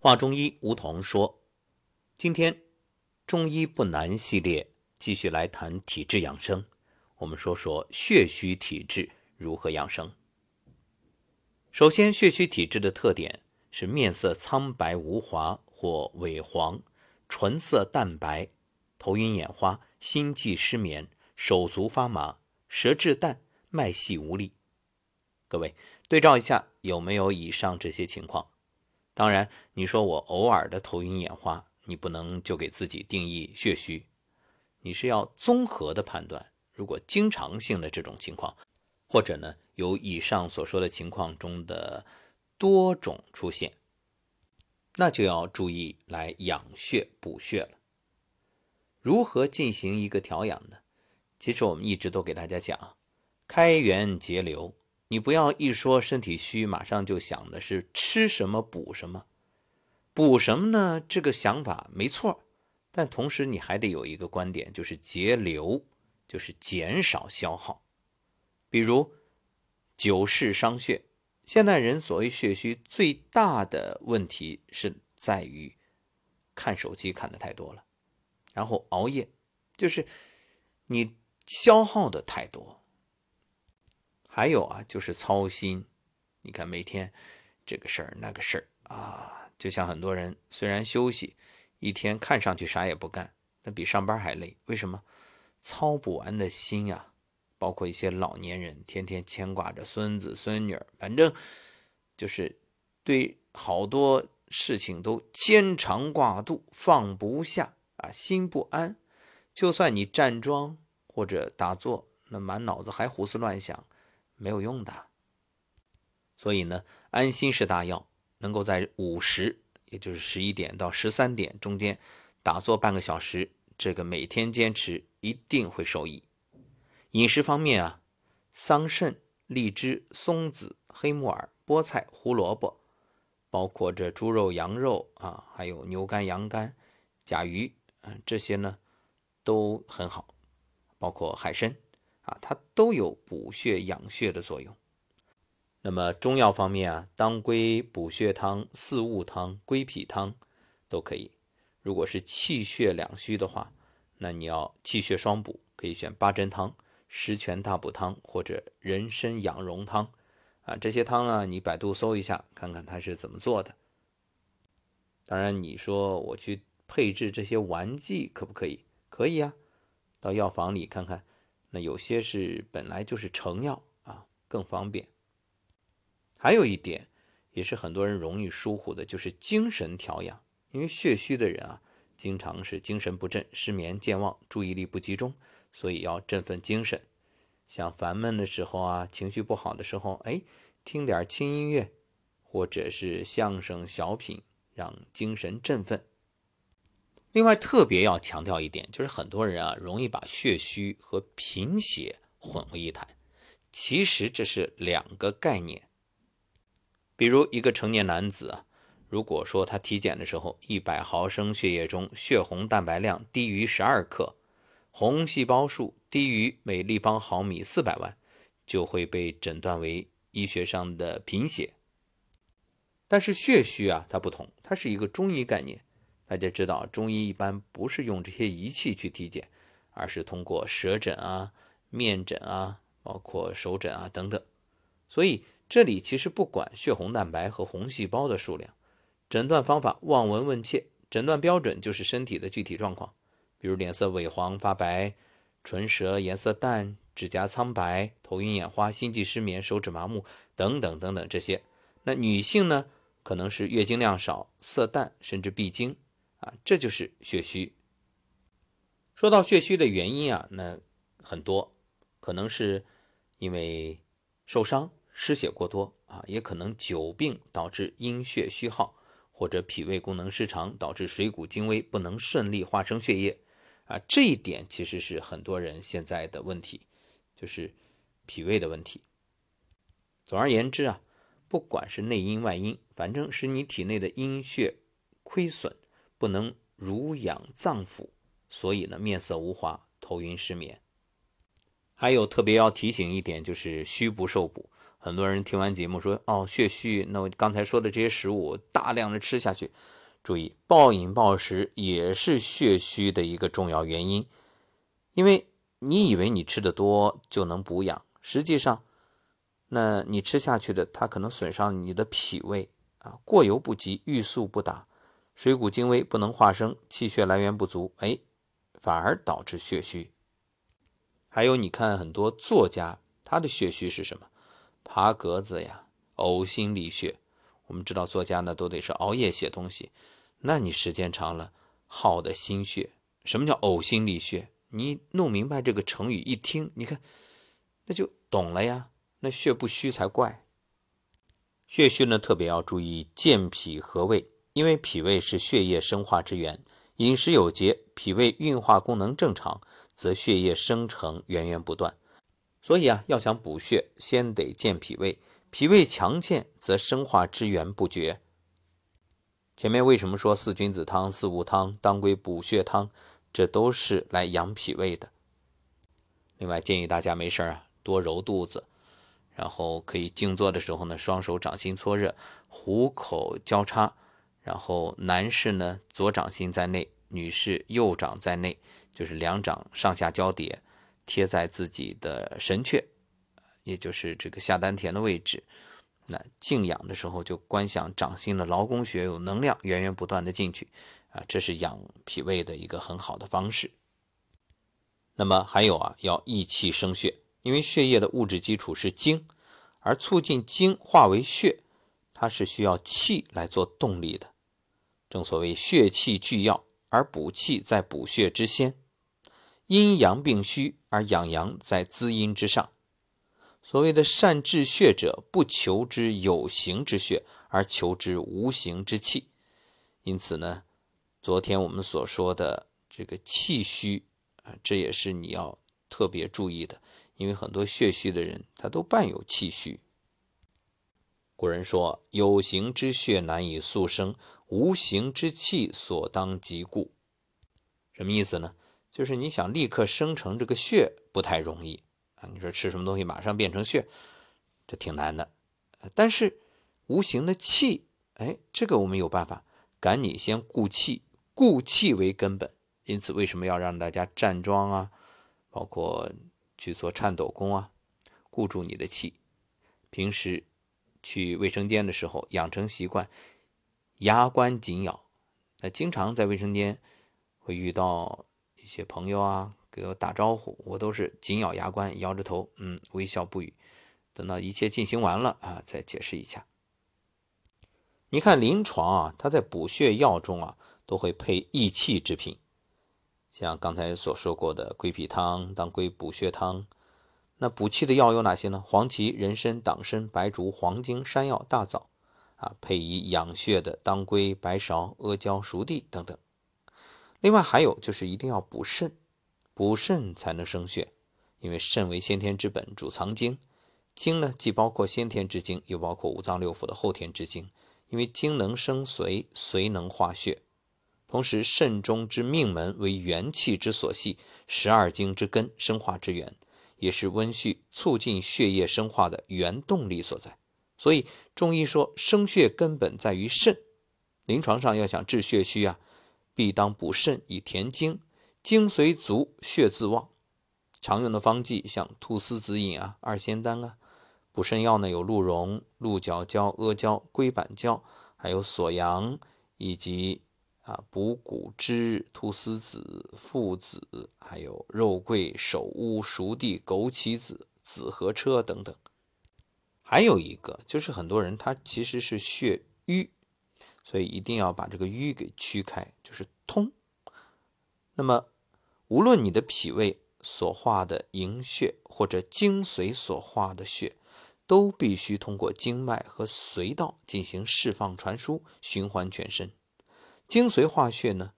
话中医吴桐说：“今天中医不难系列继续来谈体质养生，我们说说血虚体质如何养生。首先，血虚体质的特点是面色苍白无华或萎黄，唇色淡白，头晕眼花，心悸失眠，手足发麻，舌质淡，脉细无力。各位对照一下，有没有以上这些情况？”当然，你说我偶尔的头晕眼花，你不能就给自己定义血虚，你是要综合的判断。如果经常性的这种情况，或者呢有以上所说的情况中的多种出现，那就要注意来养血补血了。如何进行一个调养呢？其实我们一直都给大家讲，开源节流。你不要一说身体虚，马上就想的是吃什么补什么，补什么呢？这个想法没错，但同时你还得有一个观点，就是节流，就是减少消耗。比如久视伤血，现代人所谓血虚最大的问题是在于看手机看的太多了，然后熬夜，就是你消耗的太多。还有啊，就是操心，你看每天这个事儿那个事儿啊，就像很多人虽然休息一天，看上去啥也不干，那比上班还累。为什么？操不完的心呀！包括一些老年人，天天牵挂着孙子孙女，反正就是对好多事情都牵肠挂肚，放不下啊，心不安。就算你站桩或者打坐，那满脑子还胡思乱想。没有用的，所以呢，安心是大药。能够在午时，也就是十一点到十三点中间打坐半个小时，这个每天坚持一定会受益。饮食方面啊，桑葚、荔枝、松子、黑木耳、菠菜、胡萝卜，包括这猪肉、羊肉啊，还有牛肝、羊肝、甲鱼，嗯，这些呢都很好，包括海参。啊，它都有补血养血的作用。那么中药方面啊，当归补血汤、四物汤、归脾汤都可以。如果是气血两虚的话，那你要气血双补，可以选八珍汤、十全大补汤或者人参养荣汤。啊，这些汤啊，你百度搜一下，看看它是怎么做的。当然，你说我去配置这些丸剂可不可以？可以啊，到药房里看看。那有些是本来就是成药啊，更方便。还有一点也是很多人容易疏忽的，就是精神调养。因为血虚的人啊，经常是精神不振、失眠、健忘、注意力不集中，所以要振奋精神。像烦闷的时候啊，情绪不好的时候，哎，听点轻音乐，或者是相声、小品，让精神振奋。另外，特别要强调一点，就是很多人啊，容易把血虚和贫血混为一谈。其实这是两个概念。比如一个成年男子啊，如果说他体检的时候，一百毫升血液中血红蛋白量低于十二克，红细胞数低于每立方毫米四百万，就会被诊断为医学上的贫血。但是血虚啊，它不同，它是一个中医概念。大家知道，中医一般不是用这些仪器去体检，而是通过舌诊啊、面诊啊、包括手诊啊等等。所以这里其实不管血红蛋白和红细胞的数量，诊断方法望闻问切，诊断标准就是身体的具体状况，比如脸色萎黄发白、唇舌颜色淡、指甲苍白、头晕眼花、心悸失眠、手指麻木等等等等这些。那女性呢，可能是月经量少、色淡，甚至闭经。啊，这就是血虚。说到血虚的原因啊，那很多，可能是因为受伤失血过多啊，也可能久病导致阴血虚耗，或者脾胃功能失常导致水谷精微不能顺利化生血液啊。这一点其实是很多人现在的问题，就是脾胃的问题。总而言之啊，不管是内因外因，反正是你体内的阴血亏损。不能濡养脏腑，所以呢，面色无华，头晕失眠。还有特别要提醒一点，就是虚不受补，很多人听完节目说：“哦，血虚，那我刚才说的这些食物大量的吃下去，注意暴饮暴食也是血虚的一个重要原因。因为你以为你吃的多就能补养，实际上，那你吃下去的它可能损伤你的脾胃啊，过犹不及，欲速不达，水谷精微不能化生，气血来源不足，哎，反而导致血虚。还有你看很多作家，他的血虚是什么？爬格子呀，呕心沥血。我们知道作家呢都得是熬夜写东西，那你时间长了耗的心血。什么叫呕心沥血？你弄明白这个成语，一听你看，那就懂了呀。那血不虚才怪。血虚呢，特别要注意健脾和胃，因为脾胃是血液生化之源，饮食有节，脾胃运化功能正常，则血液生成源源不断。所以啊，要想补血，先得健脾胃。脾胃强健，则生化之源不绝。前面为什么说四君子汤、四物汤当归补血汤？这都是来养脾胃的。另外，建议大家没事啊，多揉肚子，然后可以静坐的时候呢，双手掌心搓热，虎口交叉，然后男士呢左掌心在内，女士右掌在内，就是两掌上下交叠。贴在自己的神阙，也就是这个下丹田的位置。那静养的时候，就观想掌心的劳宫穴有能量源源不断的进去，啊，这是养脾胃的一个很好的方式。那么还有啊，要益气生血，因为血液的物质基础是精，而促进精化为血，它是需要气来做动力的。正所谓血气俱要，而补气在补血之先。阴阳并虚，而养阳在滋阴之上。所谓的善治血者，不求之有形之血，而求之无形之气。因此呢，昨天我们所说的这个气虚啊，这也是你要特别注意的，因为很多血虚的人，他都伴有气虚。古人说：“有形之血难以速生，无形之气所当即固。”什么意思呢？就是你想立刻生成这个血不太容易啊！你说吃什么东西马上变成血，这挺难的。但是无形的气，哎，这个我们有办法，赶紧先固气，固气为根本。因此，为什么要让大家站桩啊？包括去做颤抖功啊，固住你的气。平时去卫生间的时候，养成习惯，牙关紧咬。那经常在卫生间会遇到。一些朋友啊，给我打招呼，我都是紧咬牙关，摇着头，嗯，微笑不语。等到一切进行完了啊，再解释一下。你看临床啊，它在补血药中啊，都会配益气之品，像刚才所说过的归脾汤、当归补血汤。那补气的药有哪些呢？黄芪、人参、党参、白术、黄精、山药、大枣啊，配以养血的当归、白芍、阿胶、熟地等等。另外还有就是一定要补肾，补肾才能生血，因为肾为先天之本，主藏精。精呢，既包括先天之精，又包括五脏六腑的后天之精。因为精能生髓，髓能化血。同时，肾中之命门为元气之所系，十二经之根，生化之源，也是温煦促进血液生化的原动力所在。所以，中医说生血根本在于肾。临床上要想治血虚啊。必当补肾以填精，精髓足，血自旺。常用的方剂像菟丝子饮啊、二仙丹啊。补肾药呢有鹿茸、鹿角胶、阿胶、龟板胶，还有锁阳，以及啊补骨脂、菟丝子、附子，还有肉桂、首乌、熟地、枸杞子、紫河车等等。还有一个就是很多人他其实是血瘀。所以一定要把这个瘀给驱开，就是通。那么，无论你的脾胃所化的营血，或者精髓所化的血，都必须通过经脉和髓道进行释放、传输、循环全身。精髓化血呢，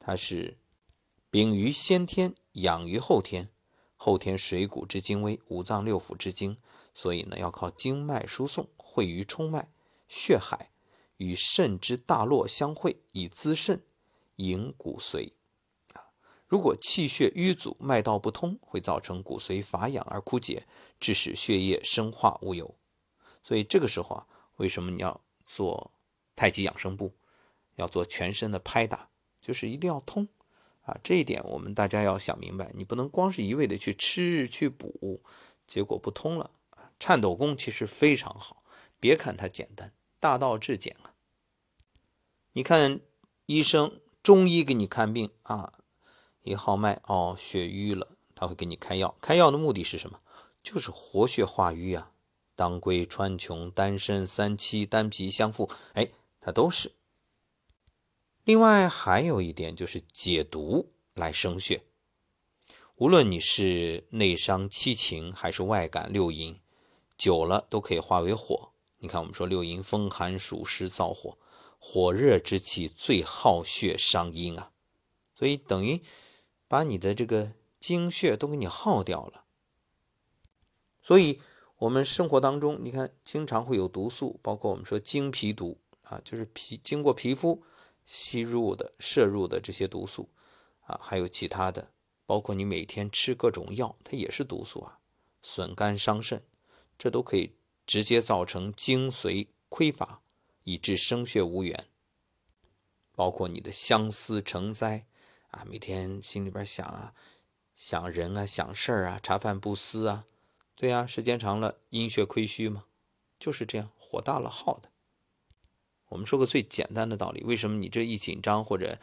它是禀于先天，养于后天，后天水谷之精微，五脏六腑之精，所以呢，要靠经脉输送，汇于冲脉、血海。与肾之大络相会，以滋肾，营骨髓。如果气血瘀阻，脉道不通，会造成骨髓乏养而枯竭，致使血液生化无有。所以这个时候啊，为什么你要做太极养生步，要做全身的拍打，就是一定要通啊。这一点我们大家要想明白，你不能光是一味的去吃去补，结果不通了。颤抖功其实非常好，别看它简单，大道至简啊。你看医生中医给你看病啊，一号脉哦，血瘀了，他会给你开药，开药的目的是什么？就是活血化瘀啊。当归、川穹、丹参、三七、丹皮、香附，哎，它都是。另外还有一点就是解毒来生血。无论你是内伤七情还是外感六淫，久了都可以化为火。你看，我们说六淫风寒暑湿燥火，火热之气最耗血伤阴啊，所以等于把你的这个精血都给你耗掉了。所以。我们生活当中，你看经常会有毒素，包括我们说经皮毒啊，就是皮经过皮肤吸入的、摄入的这些毒素啊，还有其他的，包括你每天吃各种药，它也是毒素啊，损肝伤肾，这都可以直接造成精髓匮乏，以致生血无源。包括你的相思成灾啊，每天心里边想啊，想人啊，想事儿啊，茶饭不思啊。对呀，时间长了，阴血亏虚嘛，就是这样，火大了耗的。我们说个最简单的道理，为什么你这一紧张或者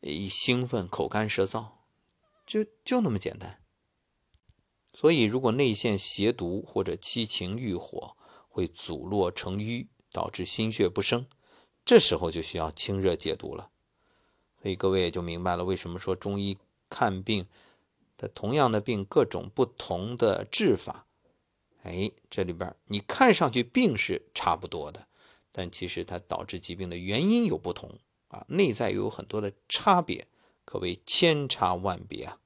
一兴奋，口干舌燥，就就那么简单。所以，如果内陷邪毒或者七情欲火，会阻络成瘀，导致心血不生，这时候就需要清热解毒了。所以各位也就明白了，为什么说中医看病的同样的病，各种不同的治法。哎，这里边你看上去病是差不多的，但其实它导致疾病的原因有不同啊，内在又有很多的差别，可谓千差万别啊。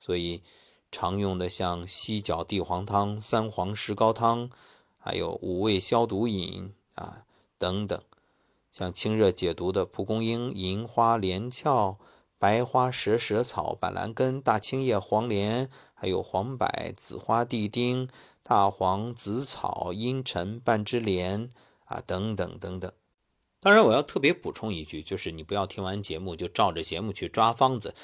所以常用的像犀角地黄汤、三黄石膏汤，还有五味消毒饮啊等等，像清热解毒的蒲公英、银花、连翘、白花蛇舌草、板蓝根、大青叶、黄连，还有黄柏、紫花地丁。大黄、紫草、茵陈、半枝莲啊，等等等等。当然，我要特别补充一句，就是你不要听完节目就照着节目去抓方子，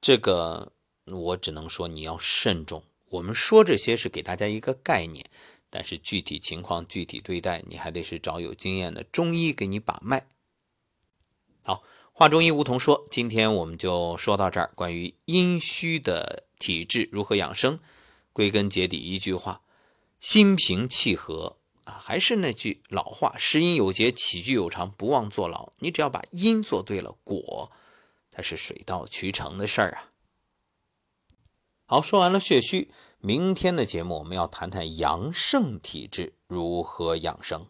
这个我只能说你要慎重。我们说这些是给大家一个概念，但是具体情况具体对待，你还得是找有经验的中医给你把脉。好，话中医梧桐说，今天我们就说到这儿。关于阴虚的体质如何养生，归根结底一句话。心平气和，啊还是那句老话：诗音有节，起居有常，不忘坐牢。你只要把因做对了，果它是水到渠成的事儿啊。好，说完了血虚，明天的节目我们要谈谈阳盛体质如何养生。